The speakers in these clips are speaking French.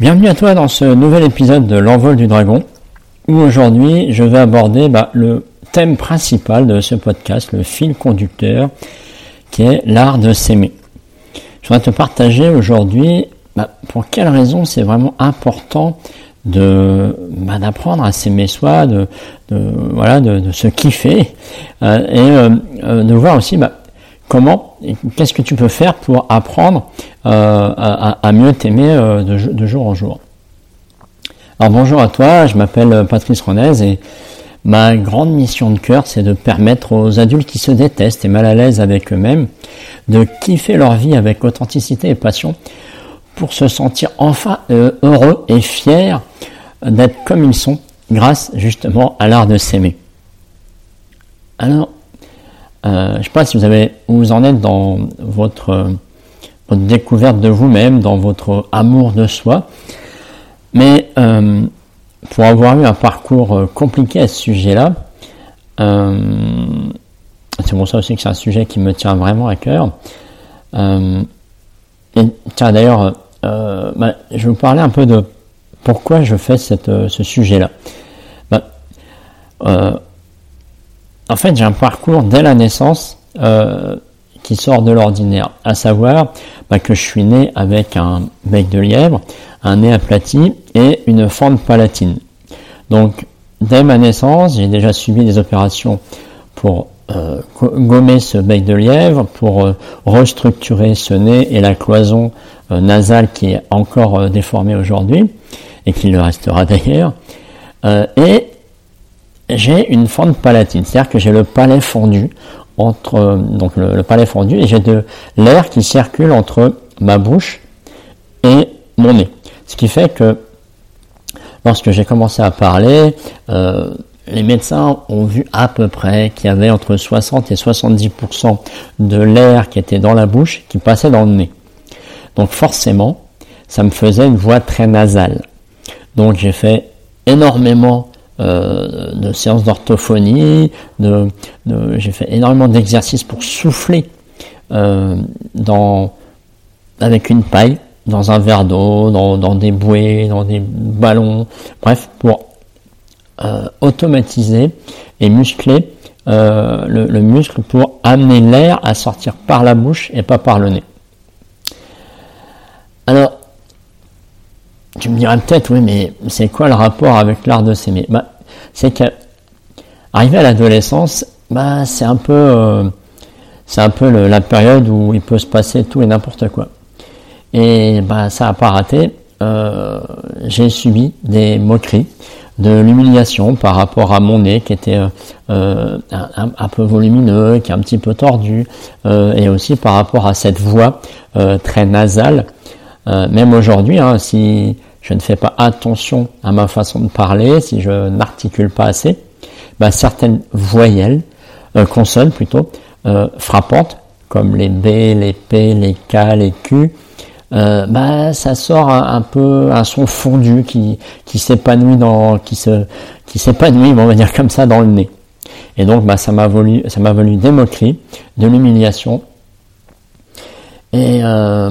Bienvenue à toi dans ce nouvel épisode de l'envol du dragon, où aujourd'hui je vais aborder bah, le thème principal de ce podcast, le fil conducteur, qui est l'art de s'aimer. Je voudrais te partager aujourd'hui bah, pour quelles raisons c'est vraiment important bah, d'apprendre à s'aimer soi, de, voilà, de, se kiffer euh, et euh, euh, de voir aussi comment, qu'est-ce que tu peux faire pour apprendre euh, à, mieux t'aimer euh, de, jour en jour? Alors bonjour à toi, je m'appelle Patrice Renez et ma grande mission de cœur, c'est de permettre aux adultes qui se détestent et mal à l'aise avec eux-mêmes de kiffer leur vie avec authenticité et passion pour se sentir enfin euh, heureux et fiers d'être comme ils sont grâce justement à l'art de s'aimer. Alors, euh, je ne sais pas si vous avez, où vous en êtes dans votre, votre découverte de vous-même, dans votre amour de soi. Mais euh, pour avoir eu un parcours euh, compliqué à ce sujet-là, c'est pour ça aussi que c'est un sujet qui me tient vraiment à cœur. et tiens, d'ailleurs, bah, je vais vous parler un peu de pourquoi je fais ce sujet-là. Bah, en fait, j'ai un parcours dès la naissance euh, qui sort de l'ordinaire, à savoir bah, que je suis né avec un bec de lièvre, un nez aplati et une fente palatine. Donc, dès ma naissance, j'ai déjà subi des opérations pour euh, gommer ce bec de lièvre, pour euh, restructurer ce nez et la cloison nasale qui est encore déformée aujourd'hui, et qui le restera d'ailleurs. J'ai une fente palatine, c'est-à-dire que j'ai le palais fondu entre euh, le, palais fondu et j'ai de l'air qui circule entre ma bouche et mon nez. Ce qui fait que lorsque j'ai commencé à parler, euh, les médecins ont vu à peu près qu'il y avait entre 60 et 70% de l'air qui était dans la bouche qui passait dans le nez. Donc forcément, ça me faisait une voix très nasale. Donc j'ai fait énormément euh, de séances d'orthophonie, de, j'ai fait énormément d'exercices pour souffler euh, dans, avec une paille, dans un verre d'eau, dans, des bouées, dans des ballons, bref, pour euh, automatiser et muscler le, le, muscle pour amener l'air à sortir par la bouche et pas par le nez. Alors, tu me dirais peut-être, oui, mais c'est quoi le rapport avec l'art de s'aimer? Bah, C'est que, arrivé à l'adolescence, bah, c'est un peu, euh, c'est un peu la période où il peut se passer tout et n'importe quoi. Et bah, ça a pas raté. Euh, j'ai subi des moqueries, de l'humiliation par rapport à mon nez qui était euh, un, peu volumineux, qui est un petit peu tordu, et aussi par rapport à cette voix très nasale même aujourd'hui, hein, si je ne fais pas attention à ma façon de parler, si je n'articule pas assez, bah, certaines voyelles, euh, consonnes plutôt, euh, frappantes, comme les B, les P, les K, les Q, euh, bah, ça sort un, peu un son fondu qui, qui s'épanouit dans, qui se, qui s'épanouit, on va dire comme ça, dans le nez. Et donc, bah, ça m'a voulu, ça m'a valu des moqueries, de l'humiliation. Et euh,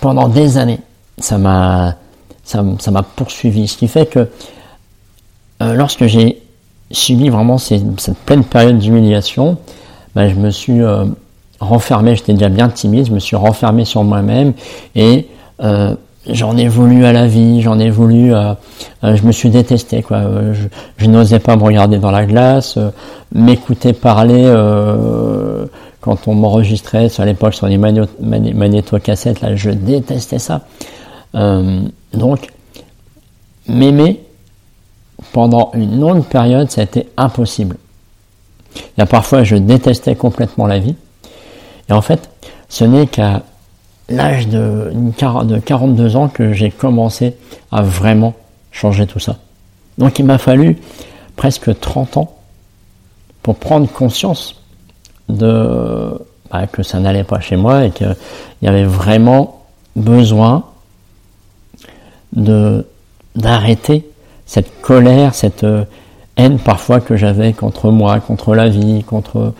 pendant des années. Ça m'a ça, m'a poursuivi. Ce qui fait que euh, lorsque j'ai subi vraiment cette pleine période d'humiliation, ben, je me suis euh, renfermé, j'étais déjà bien timide, je me suis renfermé sur moi-même et euh, j'en ai voulu à la vie, j'en ai voulu, je me suis détesté quoi. Je, je n'osais pas me regarder dans la glace, m'écouter parler quand on m'enregistrait à l'époque sur les magnéto-cassettes, là, je détestais ça. Donc, m'aimer pendant une longue période, ça a été impossible. Il y a parfois, je détestais complètement la vie. Et en fait, ce n'est qu'à l'âge de, de 42 ans que j'ai commencé à vraiment changer tout ça. Donc il m'a fallu presque 30 ans pour prendre conscience bah, que ça n'allait pas chez moi et qu'il y avait vraiment besoin de d'arrêter cette colère, cette euh, haine parfois que j'avais contre moi, contre la vie, contre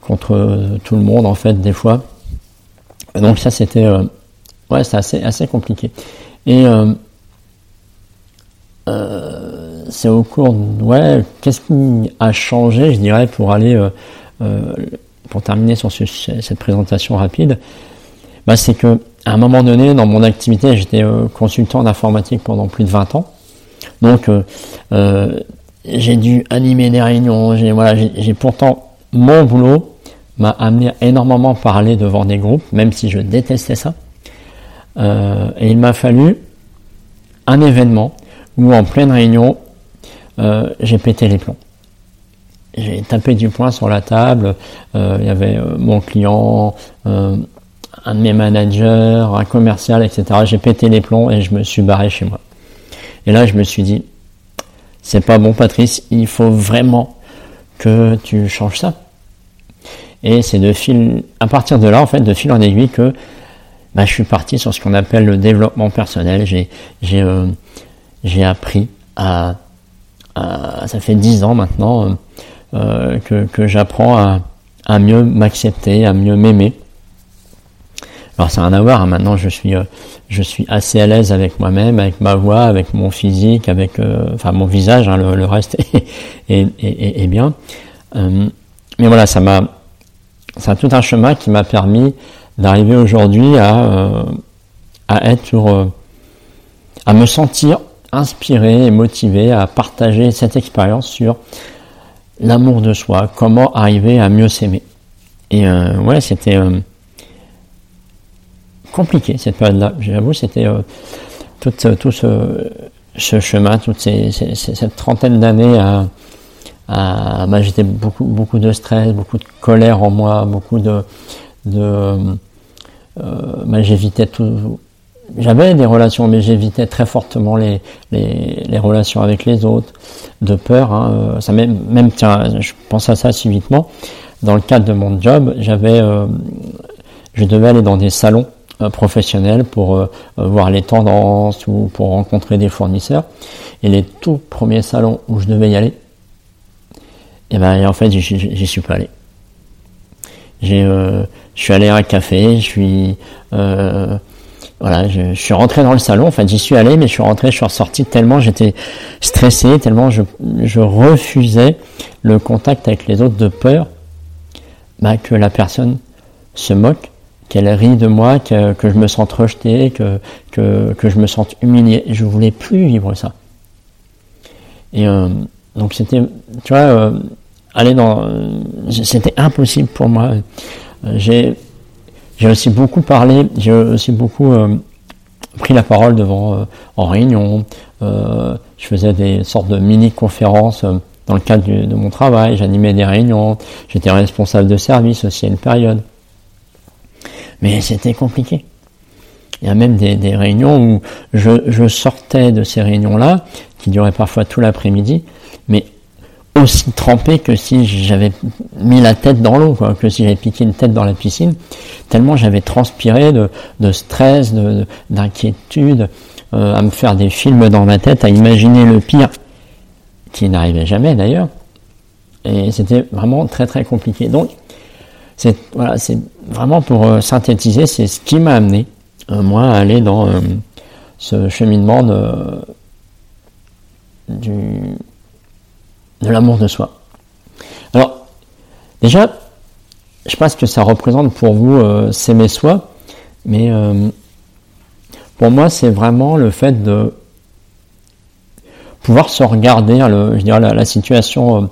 contre tout le monde en fait des fois. Donc ça c'était euh, ouais c'est assez assez compliqué. Et euh, c'est au cours, ouais, qu'est-ce qui a changé, je dirais, pour aller, pour terminer sur cette présentation rapide, bah, c'est que à un moment donné, dans mon activité, j'étais consultant en informatique pendant plus de 20 ans. Donc, j'ai dû animer des réunions. J'ai voilà, pourtant mon boulot m'a amené à énormément parler devant des groupes, même si je détestais ça. Euh, et il m'a fallu un événement où en pleine réunion, euh, j'ai pété les plombs. J'ai tapé du poing sur la table. Euh, il y avait mon client, un de mes managers, un commercial, etc. J'ai pété les plombs et je me suis barré chez moi. Et là, je me suis dit, c'est pas bon, Patrice. Il faut vraiment que tu changes ça. Et c'est de fil, à partir de là, en fait, de fil en aiguille que bah, je suis parti sur ce qu'on appelle le développement personnel. J'ai, euh, appris à, ça fait dix ans maintenant euh, que, j'apprends à mieux m'accepter, à mieux m'aimer. Alors ça n'a rien à voir, hein. maintenant je suis, je suis assez à l'aise avec moi-même, avec ma voix, avec mon physique, avec enfin mon visage, hein, le, reste est, est, est bien. mais voilà, ça m'a c'est tout un chemin qui m'a permis d'arriver aujourd'hui à, euh, à être euh, à me sentir inspiré et motivé à partager cette expérience sur l'amour de soi, comment arriver à mieux s'aimer. Et euh, ouais, c'était compliqué cette période-là. J'avoue, c'était tout, tout ce, chemin, toute cette trentaine d'années à euh, bah, j'étais beaucoup, beaucoup de stress, beaucoup de colère en moi, beaucoup de, euh, bah, j'évitais tout. J'avais des relations, mais j'évitais très fortement les, les, relations avec les autres, de peur. Hein, ça même, même, tiens, je pense à ça subitement. Dans le cadre de mon job, j'avais, euh, je devais aller dans des salons euh, professionnels pour euh, voir les tendances ou pour rencontrer des fournisseurs. Et les tout premiers salons où je devais y aller, et ben en fait j'y suis pas allé. J'ai, euh, je suis allé à un café, je suis, euh, voilà, je, suis rentré dans le salon. En fait, j'y suis allé, mais je suis rentré, je suis ressorti tellement j'étais stressé, tellement je, je refusais le contact avec les autres de peur bah, que la personne se moque, qu'elle rit de moi, que, que je me sente rejeté, que, que, que je me sente humilié. Je voulais plus vivre ça. Et euh, donc c'était, tu vois, euh, aller dans, c'était impossible pour moi. J'ai, j'ai aussi beaucoup parlé, j'ai aussi beaucoup euh, pris la parole devant euh, en réunion. Euh, je faisais des sortes de mini-conférences dans le cadre de mon travail. J'animais des réunions. J'étais responsable de service aussi à une période. Mais c'était compliqué. Il y a même des, réunions où je, sortais de ces réunions-là, qui duraient parfois tout l'après-midi, mais aussi trempé que si j'avais mis la tête dans l'eau, que si j'avais piqué une tête dans la piscine, tellement j'avais transpiré de, de stress, d'inquiétude, euh, à me faire des films dans ma tête, à imaginer le pire, qui n'arrivait jamais d'ailleurs. Et c'était vraiment très très compliqué. Donc, c'est vraiment pour euh, synthétiser, c'est ce qui m'a amené euh, moi à aller dans ce cheminement de, l'amour de soi. Alors, déjà, je pense que ça représente pour vous euh, s'aimer soi, mais euh, pour moi, c'est vraiment le fait de pouvoir se regarder, le, la, situation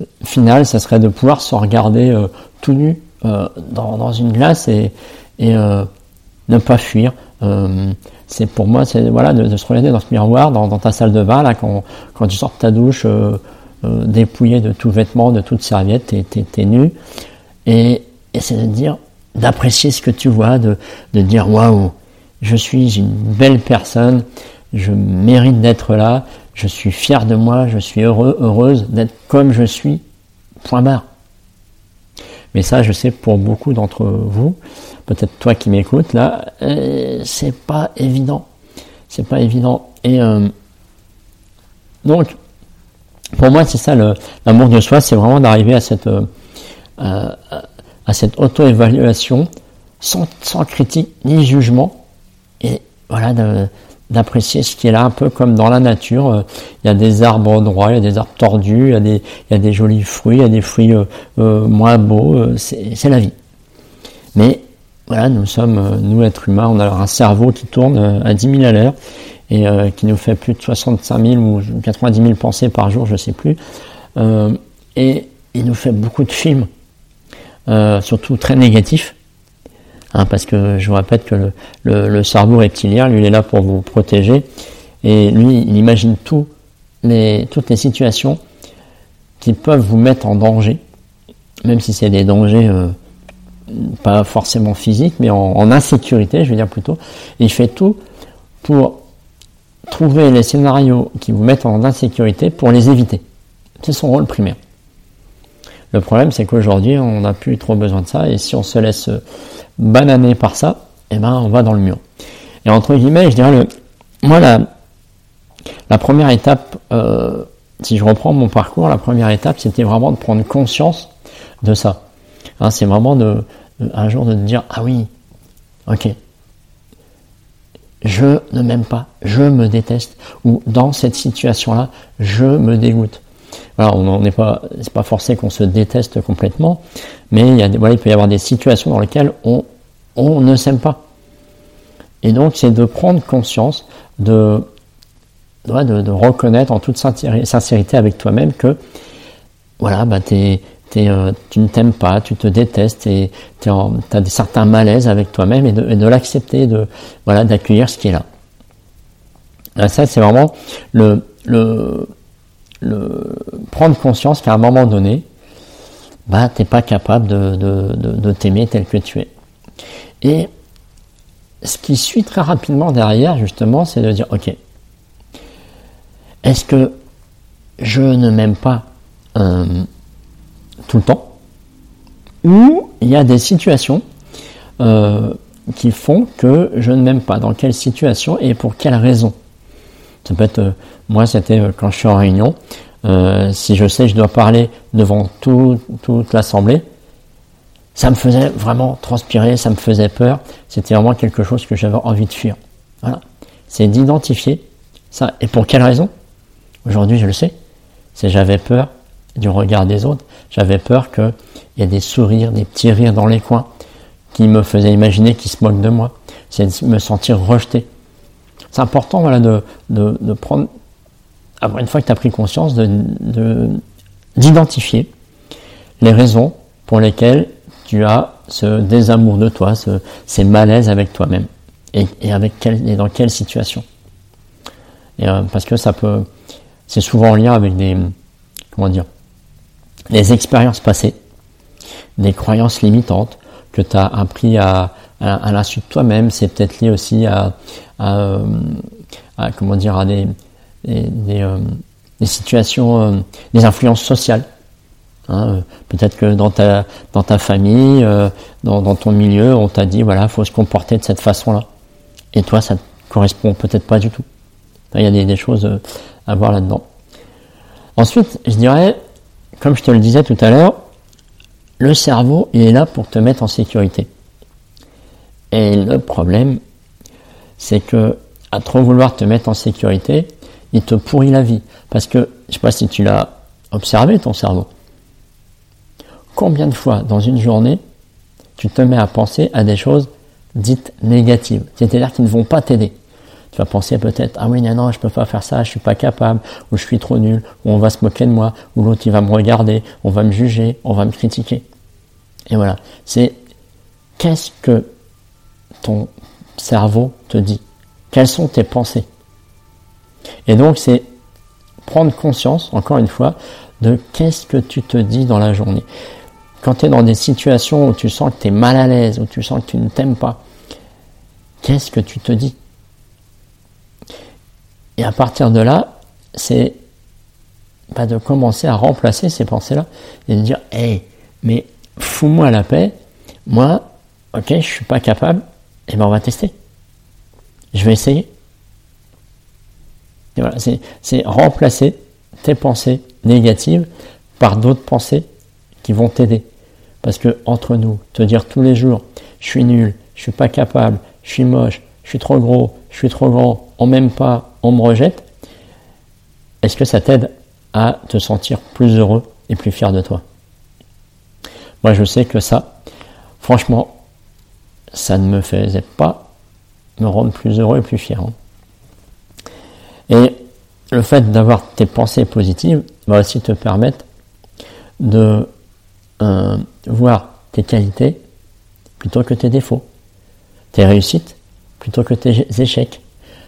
euh, finale, ça serait de pouvoir se regarder tout nu dans, une glace et, et ne pas fuir. c'est pour moi, c'est voilà, de, se regarder dans ce miroir, dans, ta salle de bain, là, quand, tu sors de ta douche, euh, dépouillé de tout vêtement, de toute serviette, t'es, t'es, nu. Et, et c'est de dire, d'apprécier ce que tu vois, de, de dire waouh, je suis une belle personne, je mérite d'être là, je suis fier de moi, je suis heureux, heureuse d'être comme je suis, point barre. Mais ça, je sais pour beaucoup d'entre vous, peut-être toi qui m'écoutes là, euh, c'est pas évident. C'est pas évident. Et euh, donc, pour moi, c'est ça l'amour de soi, c'est vraiment d'arriver à cette, euh, cette auto-évaluation sans, sans, critique ni jugement, et voilà, d'apprécier ce qui est là, un peu comme dans la nature. Il y a des arbres droits, il y a des arbres tordus, il y a des, jolis fruits, il y a des fruits moins beaux. C'est la vie. Mais voilà, nous sommes, nous êtres humains, on a un cerveau qui tourne à 10 000 à l'heure et qui nous fait plus de 65 000 ou 90 000 pensées par jour, je sais plus. et il nous fait beaucoup de films, surtout très négatifs. Hein, parce que je vous répète que le, le, le, cerveau reptilien, lui, il est là pour vous protéger, et lui, il imagine tout les, toutes les situations qui peuvent vous mettre en danger, même si c'est des dangers euh, pas forcément physiques, mais en, en, insécurité, je veux dire plutôt. Il fait tout pour trouver les scénarios qui vous mettent en insécurité pour les éviter. C'est son rôle primaire. Le problème, c'est qu'aujourd'hui, on n'a plus trop besoin de ça, et si on se laisse banané par ça, eh ben on va dans le mur. Et entre guillemets, je dirais le, moi la, la première étape, euh, si je reprends mon parcours, la première étape, c'était vraiment de prendre conscience de ça. Hein, c'est vraiment de, un jour de dire ah oui, ok, je ne m'aime pas, je me déteste, ou dans cette situation-là, je me dégoûte. Alors, on n'est pas, c'est pas forcé qu'on se déteste complètement, mais il, y a, voilà, il peut y avoir des situations dans lesquelles on, on ne s'aime pas. Et donc, c'est de prendre conscience, de, de, reconnaître en toute sincérité avec toi-même que, voilà, bah, euh, tu ne t'aimes pas, tu te détestes et tu as des certains malaises avec toi-même et de, l'accepter, de, voilà, d'accueillir ce qui est là. ça, c'est vraiment le, le, le, prendre conscience qu'à un moment donné, bah, t'es pas capable de t'aimer tel que tu es. Et ce qui suit très rapidement derrière, justement, c'est de dire, ok, est-ce que je ne m'aime pas euh, tout le temps? Ou il y a des situations euh, qui font que je ne m'aime pas. Dans quelle situation et pour quelle raison? Ça peut être, euh, moi c'était quand je suis en réunion, si je sais que je dois parler devant toute l'assemblée, ça me faisait vraiment transpirer, ça me faisait peur. C'était vraiment quelque chose que j'avais envie de fuir. Voilà. C'est d'identifier ça. Et pour quelle raison? Aujourd'hui, je le sais. C'est j'avais peur du regard des autres. J'avais peur qu'il y ait des sourires, des petits rires dans les coins qui me faisaient imaginer qu'ils se moquent de moi. C'est de me sentir rejeté. C'est important voilà, de, de, prendre, une fois que tu as pris conscience, d'identifier de, les raisons pour lesquelles tu as ce désamour de toi, ce, ces malaises avec toi-même. Et, quel, et dans quelle situation. Et, euh, parce que ça peut, c'est souvent en lien avec des, comment dire, des expériences passées, des croyances limitantes que tu as appris à, à, l'insu de toi-même. C'est peut-être lié aussi à, à, comment dire, à des, des, euh, situations, euh, des influences sociales Hein, euh, peut-être que dans ta, dans ta famille, euh, dans, ton milieu, on t'a dit voilà, faut se comporter de cette façon-là. Et toi, ça ne correspond peut-être pas du tout. Il y a des, des choses euh, à voir là-dedans. Ensuite, je dirais, comme je te le disais tout à l'heure, le cerveau, il est là pour te mettre en sécurité. Et le problème, c'est que à trop vouloir te mettre en sécurité, il te pourrit la vie. Parce que, je sais pas si tu l'as observé, ton cerveau combien de fois dans une journée tu te mets à penser à des choses dites négatives, c'est-à-dire qui ne vont pas t'aider. Tu vas penser peut-être ah oui non non je peux pas faire ça, je suis pas capable, ou je suis trop nul, ou on va se moquer de moi, ou l'autre il va me regarder, on va me juger, on va me critiquer. Et voilà, c'est qu'est-ce que ton cerveau te dit Quelles sont tes pensées? Et donc c'est prendre conscience, encore une fois, de qu'est-ce que tu te dis dans la journée. Quand tu es dans des situations où tu sens que tu es mal à l'aise, où tu sens que tu ne t'aimes pas, qu'est-ce que tu te dis? Et à partir de là, c'est pas de commencer à remplacer ces pensées-là et de dire Hey, mais fous-moi la paix, moi, ok, je suis pas capable, et ben on va tester. Je vais essayer. C'est remplacer tes pensées négatives par d'autres pensées qui vont t'aider. Parce que entre nous, te dire tous les jours, je suis nul, je suis pas capable, je suis moche, je suis trop gros, je suis trop grand, on m'aime pas, on me rejette, est-ce que ça t'aide à te sentir plus heureux et plus fier de toi? Moi, je sais que ça, franchement, ça ne me faisait pas me rendre plus heureux et plus fier. Et le fait d'avoir tes pensées positives va aussi te permettre de euh, voir tes qualités plutôt que tes défauts, tes réussites plutôt que tes échecs,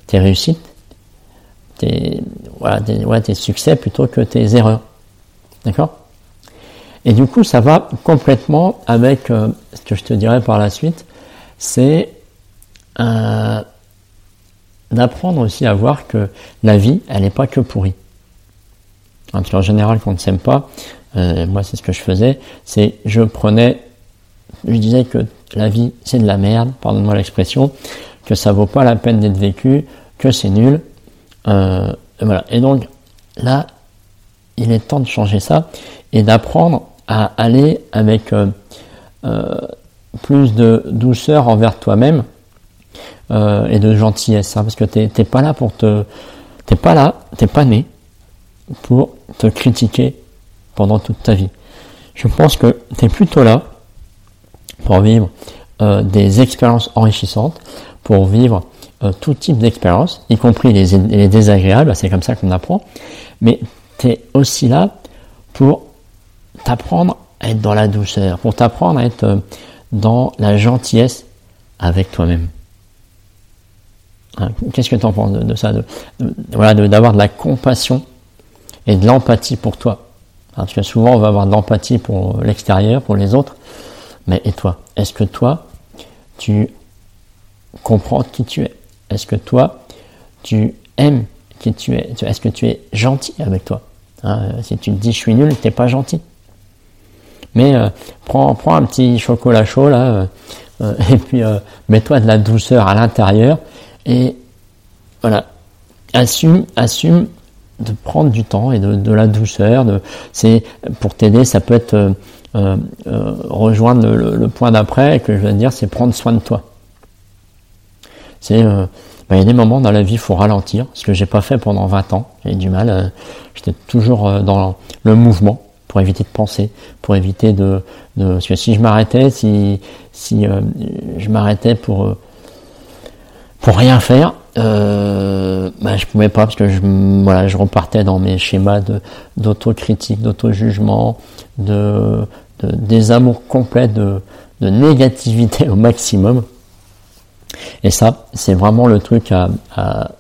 tes réussites, tes, voilà, tes, succès plutôt que tes erreurs. D'accord? Et du coup, ça va complètement avec euh, ce que je te dirais par la suite, c'est euh, d'apprendre aussi à voir que la vie, elle n'est pas que pourrie. Parce qu'en général, quand on ne s'aime pas, euh, moi c'est ce que je faisais, c'est je prenais, je disais que la vie c'est de la merde, pardonne-moi l'expression, que ça vaut pas la peine d'être vécu, que c'est nul. Euh, et voilà. Et donc là, il est temps de changer ça et d'apprendre à aller avec plus de douceur envers toi-même et de gentillesse, hein, parce que t'es pas là pour te, t'es pas là, t'es pas né pour te critiquer pendant toute ta vie. Je pense que tu es plutôt là pour vivre euh, des expériences enrichissantes, pour vivre euh, tout type d'expériences, y compris les, désagréables, c'est comme ça qu'on apprend, mais tu es aussi là pour t'apprendre à être dans la douceur, pour t'apprendre à être euh, dans la gentillesse avec toi-même. Hein, qu'est-ce que tu en penses de, ça Voilà, d'avoir de la compassion et de l'empathie pour toi? Parce que souvent on va avoir de l'empathie pour l'extérieur, pour les autres. Mais et toi? Est-ce que toi, tu comprends qui tu es? Est-ce que toi, tu aimes qui tu es? Est-ce que tu es gentil avec toi? Hein, Si tu te dis je suis nul, tu n'es pas gentil. Mais euh, prends, prends un petit chocolat chaud là, euh, euh, et puis mets-toi de la douceur à l'intérieur, et voilà, assume, assume de prendre du temps et de, la douceur. De, c'est pour t'aider, ça peut être euh, euh, euh, rejoindre le, point d'après que je viens de dire, c'est prendre soin de toi. C'est bah, il y a des moments dans la vie, il faut ralentir, ce que j'ai pas fait pendant 20 ans. J'ai du mal. J'étais toujours dans le mouvement pour éviter de penser, pour éviter de, parce que si je m'arrêtais, si si je m'arrêtais pour pour rien faire, euh, bah, je pouvais pas parce que je, repartais dans mes schémas d'autocritique, d'auto-jugement, de, de désamour complet, de, de négativité au maximum. Et ça, c'est vraiment le truc à, à,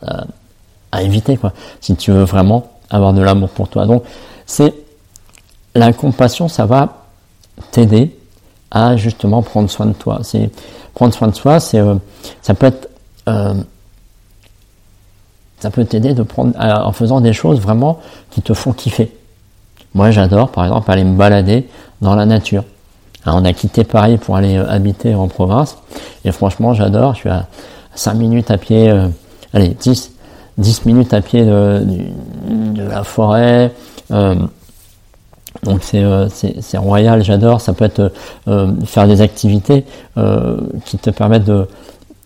à, éviter, quoi, si tu veux vraiment avoir de l'amour pour toi. Donc, c'est la compassion, ça va t'aider à justement prendre soin de toi. Prendre soin de soi, euh, ça peut être euh, ça peut t'aider de prendre en faisant des choses vraiment qui te font kiffer. Moi, j'adore, par exemple, aller me balader dans la nature. on a quitté Paris pour aller euh, habiter en province, et franchement, j'adore. Je suis à 5 minutes à pied, allez, 10, 10 minutes à pied de, la forêt. Euh, donc c'est royal, j'adore. Ça peut être faire des activités qui te permettent de,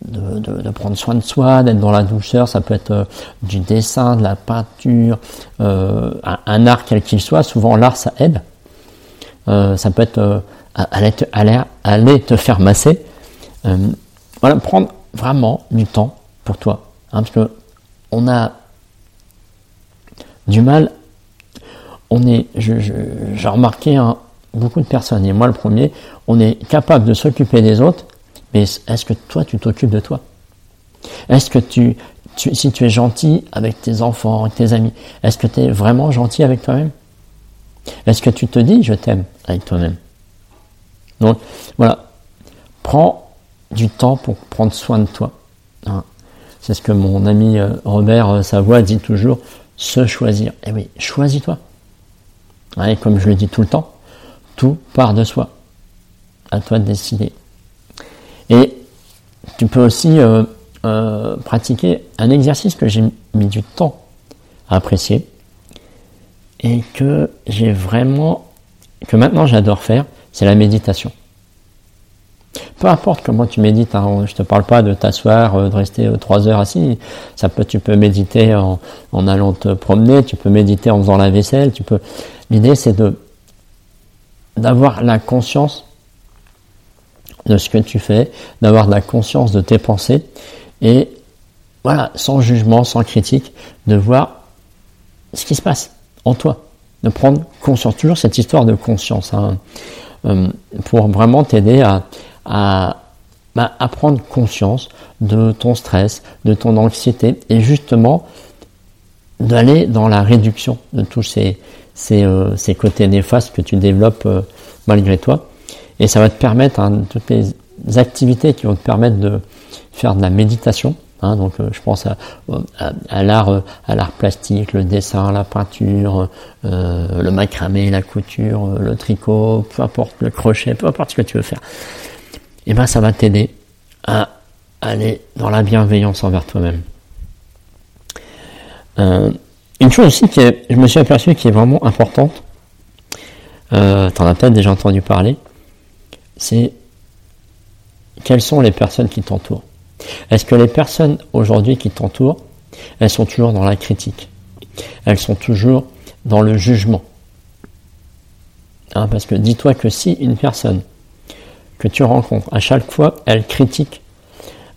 de, prendre soin de soi, d'être dans la douceur, ça peut être euh, du dessin, de la peinture, euh, un, art quel qu'il soit, souvent l'art ça aide. Euh, ça peut être aller, te, aller, te faire masser. voilà, prendre vraiment du temps pour toi. Hein, parce que on a du mal, on est, j'ai remarqué hein, beaucoup de personnes, et moi le premier, on est capable de s'occuper des autres, mais est-ce que toi, tu t'occupes de toi? Est-ce que tu, si tu es gentil avec tes enfants, avec tes amis, est-ce que tu es vraiment gentil avec toi-même? Est-ce que tu te dis je t'aime avec toi-même? Donc voilà, prends du temps pour prendre soin de toi. Hein. C'est ce que mon ami euh, Robert euh, Savoie dit toujours, se choisir. Eh oui, choisis-toi. Et comme je le dis tout le temps, tout part de soi. À toi de décider. Et tu peux aussi euh, euh, pratiquer un exercice que j'ai mis du temps à apprécier et que j'ai vraiment, que maintenant j'adore faire, c'est la méditation. Peu importe comment tu médites, hein, je te parle pas de t'asseoir, euh, de rester trois heures assis. Tu peux méditer en, allant te promener, tu peux méditer en faisant la vaisselle, tu peux. L'idée c'est d'avoir la conscience de ce que tu fais, d'avoir la conscience de tes pensées et voilà, sans jugement, sans critique, de voir ce qui se passe en toi, de prendre conscience. Toujours cette histoire de conscience, hein, euh, pour vraiment t'aider à, bah, à, prendre conscience de ton stress, de ton anxiété, et justement d'aller dans la réduction de tous ces, ces, euh, ces côtés néfastes que tu développes euh, malgré toi. Et ça va te permettre, hein, toutes les activités qui vont te permettre de faire de la méditation, Hein, donc euh, je pense à, l'art, à l'art plastique, le dessin, la peinture, le macramé, la couture, le tricot, peu importe le crochet, peu importe ce que tu veux faire. Et eh ben ça va t'aider à aller dans la bienveillance envers toi-même. Une chose aussi qui est, je me suis aperçu qui est vraiment importante, euh, en as peut-être déjà entendu parler, c'est quelles sont les personnes qui t'entourent. Est-ce que les personnes aujourd'hui qui t'entourent, elles sont toujours dans la critique? Elles sont toujours dans le jugement? Hein, Parce que dis-toi que si une personne que tu rencontres, à chaque fois, elle critique,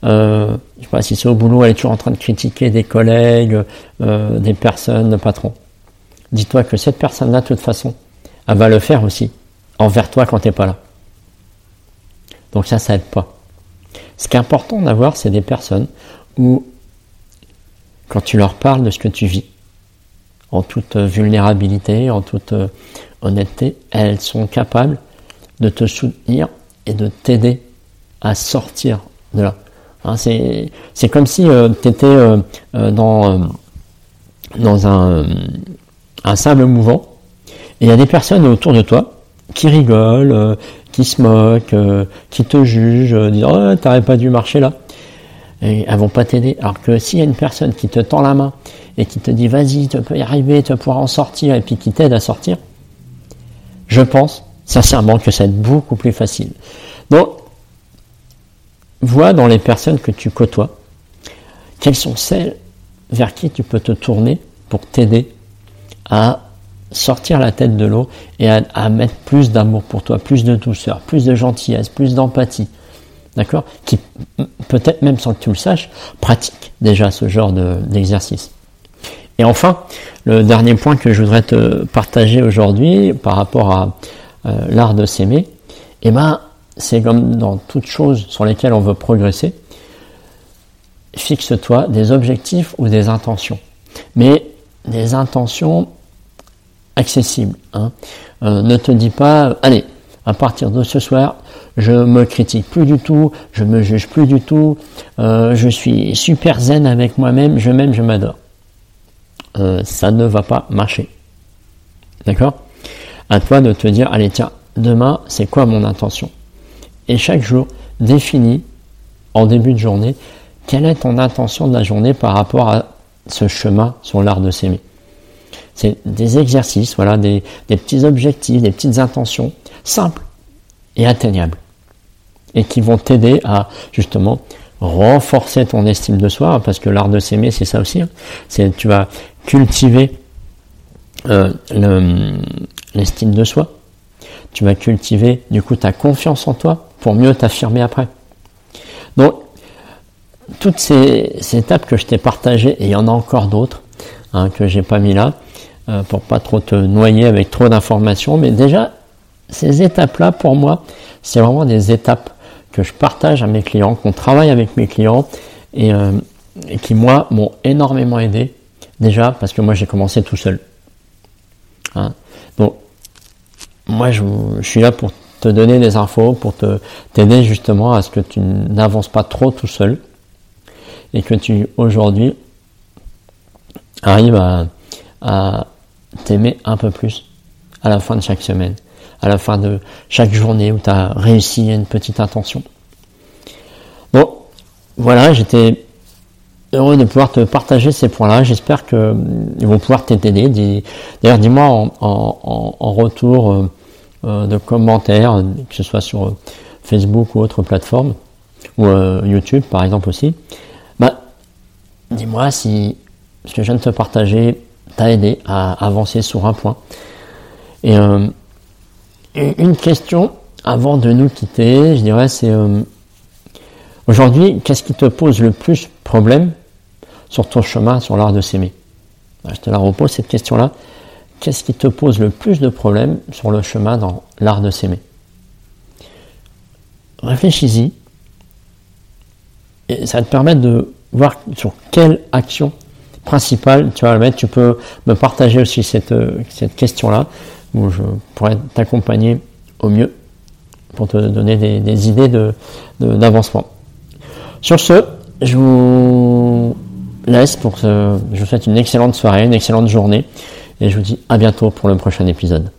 euh, je sais pas si c'est au boulot, elle est toujours en train de critiquer des collègues, euh, des personnes, le patron. Dis-toi que cette personne-là, de toute façon, elle va le faire aussi envers toi quand tu n'es pas là. Donc ça, ça aide pas. Ce qui est important d'avoir, c'est des personnes où, quand tu leur parles de ce que tu vis, en toute vulnérabilité, en toute euh, honnêteté, elles sont capables de te soutenir et de t'aider à sortir de là. Hein, c'est, comme si euh, tu étais euh, dans, dans un, un sable mouvant et il y a des personnes autour de toi qui rigolent, qui se moquent, euh, qui te jugent, euh, disent oh t'aurais pas dû marcher là. Et elles vont pas t'aider. Alors que s'il y a une personne qui te tend la main et qui te dit vas-y, tu peux y arriver, tu pouvoir en sortir, et puis qui t'aide à sortir, je pense sincèrement que ça va être beaucoup plus facile. Donc, vois dans les personnes que tu côtoies, quelles sont celles vers qui tu peux te tourner pour t'aider à sortir la tête de l'eau et à, mettre plus d'amour pour toi, plus de douceur, plus de gentillesse, plus d'empathie. D'accord Qui, peut-être même sans que tu le saches, pratique déjà ce genre d'exercice. et enfin, le dernier point que je voudrais te partager aujourd'hui par rapport à euh, l'art de s'aimer, eh ben, c'est comme dans toutes choses sur lesquelles on veut progresser, fixe-toi des objectifs ou des intentions. Mais des intentions accessible. Hein. Euh, ne te dis pas, allez, à partir de ce soir, je me critique plus du tout, je me juge plus du tout, euh, je suis super zen avec moi-même, je m'aime, je m'adore. Euh, ça ne va pas marcher. D'accord? À toi de te dire, allez tiens, demain, c'est quoi mon intention? Et chaque jour, définis en début de journée, quelle est ton intention de la journée par rapport à ce chemin sur l'art de s'aimer? C'est des exercices, voilà, des, petits objectifs, des petites intentions simples et atteignables. Et qui vont t'aider à justement renforcer ton estime de soi, parce que l'art de s'aimer, c'est ça aussi. Hein. C'est tu vas cultiver euh, l'estime de soi. Tu vas cultiver du coup ta confiance en toi pour mieux t'affirmer après. Donc toutes ces, étapes que je t'ai partagées, et il y en a encore d'autres hein, que j'ai pas mis là, euh, pour pas trop te noyer avec trop d'informations. Mais déjà, ces étapes-là, pour moi, c'est vraiment des étapes que je partage à mes clients, qu'on travaille avec mes clients et, euh, qui, moi, m'ont énormément aidé. Déjà, parce que moi, j'ai commencé tout seul. Hein. Donc, moi, je, suis là pour te donner des infos, pour te t'aider justement à ce que tu n'avances pas trop tout seul et que tu, aujourd'hui, arrives à, t'aimer un peu plus à la fin de chaque semaine, à la fin de chaque journée où tu as réussi une petite intention. Bon, voilà, j'étais heureux de pouvoir te partager ces points-là. J'espère qu'ils euh, vont pouvoir t'aider. D'ailleurs, dis-moi en, retour euh, de commentaires, que ce soit sur Facebook ou autre plateforme, ou YouTube par exemple aussi, bah, dis-moi si ce que je viens de te partager t'a aidé à avancer sur un point. Et une question avant de nous quitter, je dirais, c'est aujourd'hui, qu'est-ce qui te pose le plus problème sur ton chemin sur l'art de s'aimer? Je te la repose cette question-là. Qu'est-ce qui te pose le plus de problèmes sur le chemin dans l'art de s'aimer? Réfléchis-y. Et ça va te permettre de voir sur quelle action principale tu vas le mettre. Tu peux me partager aussi cette, cette question-là, où je pourrais t'accompagner au mieux pour te donner des, idées d'avancement. De, Sur ce, je vous laisse pour que je vous souhaite une excellente soirée, une excellente journée, et je vous dis à bientôt pour le prochain épisode.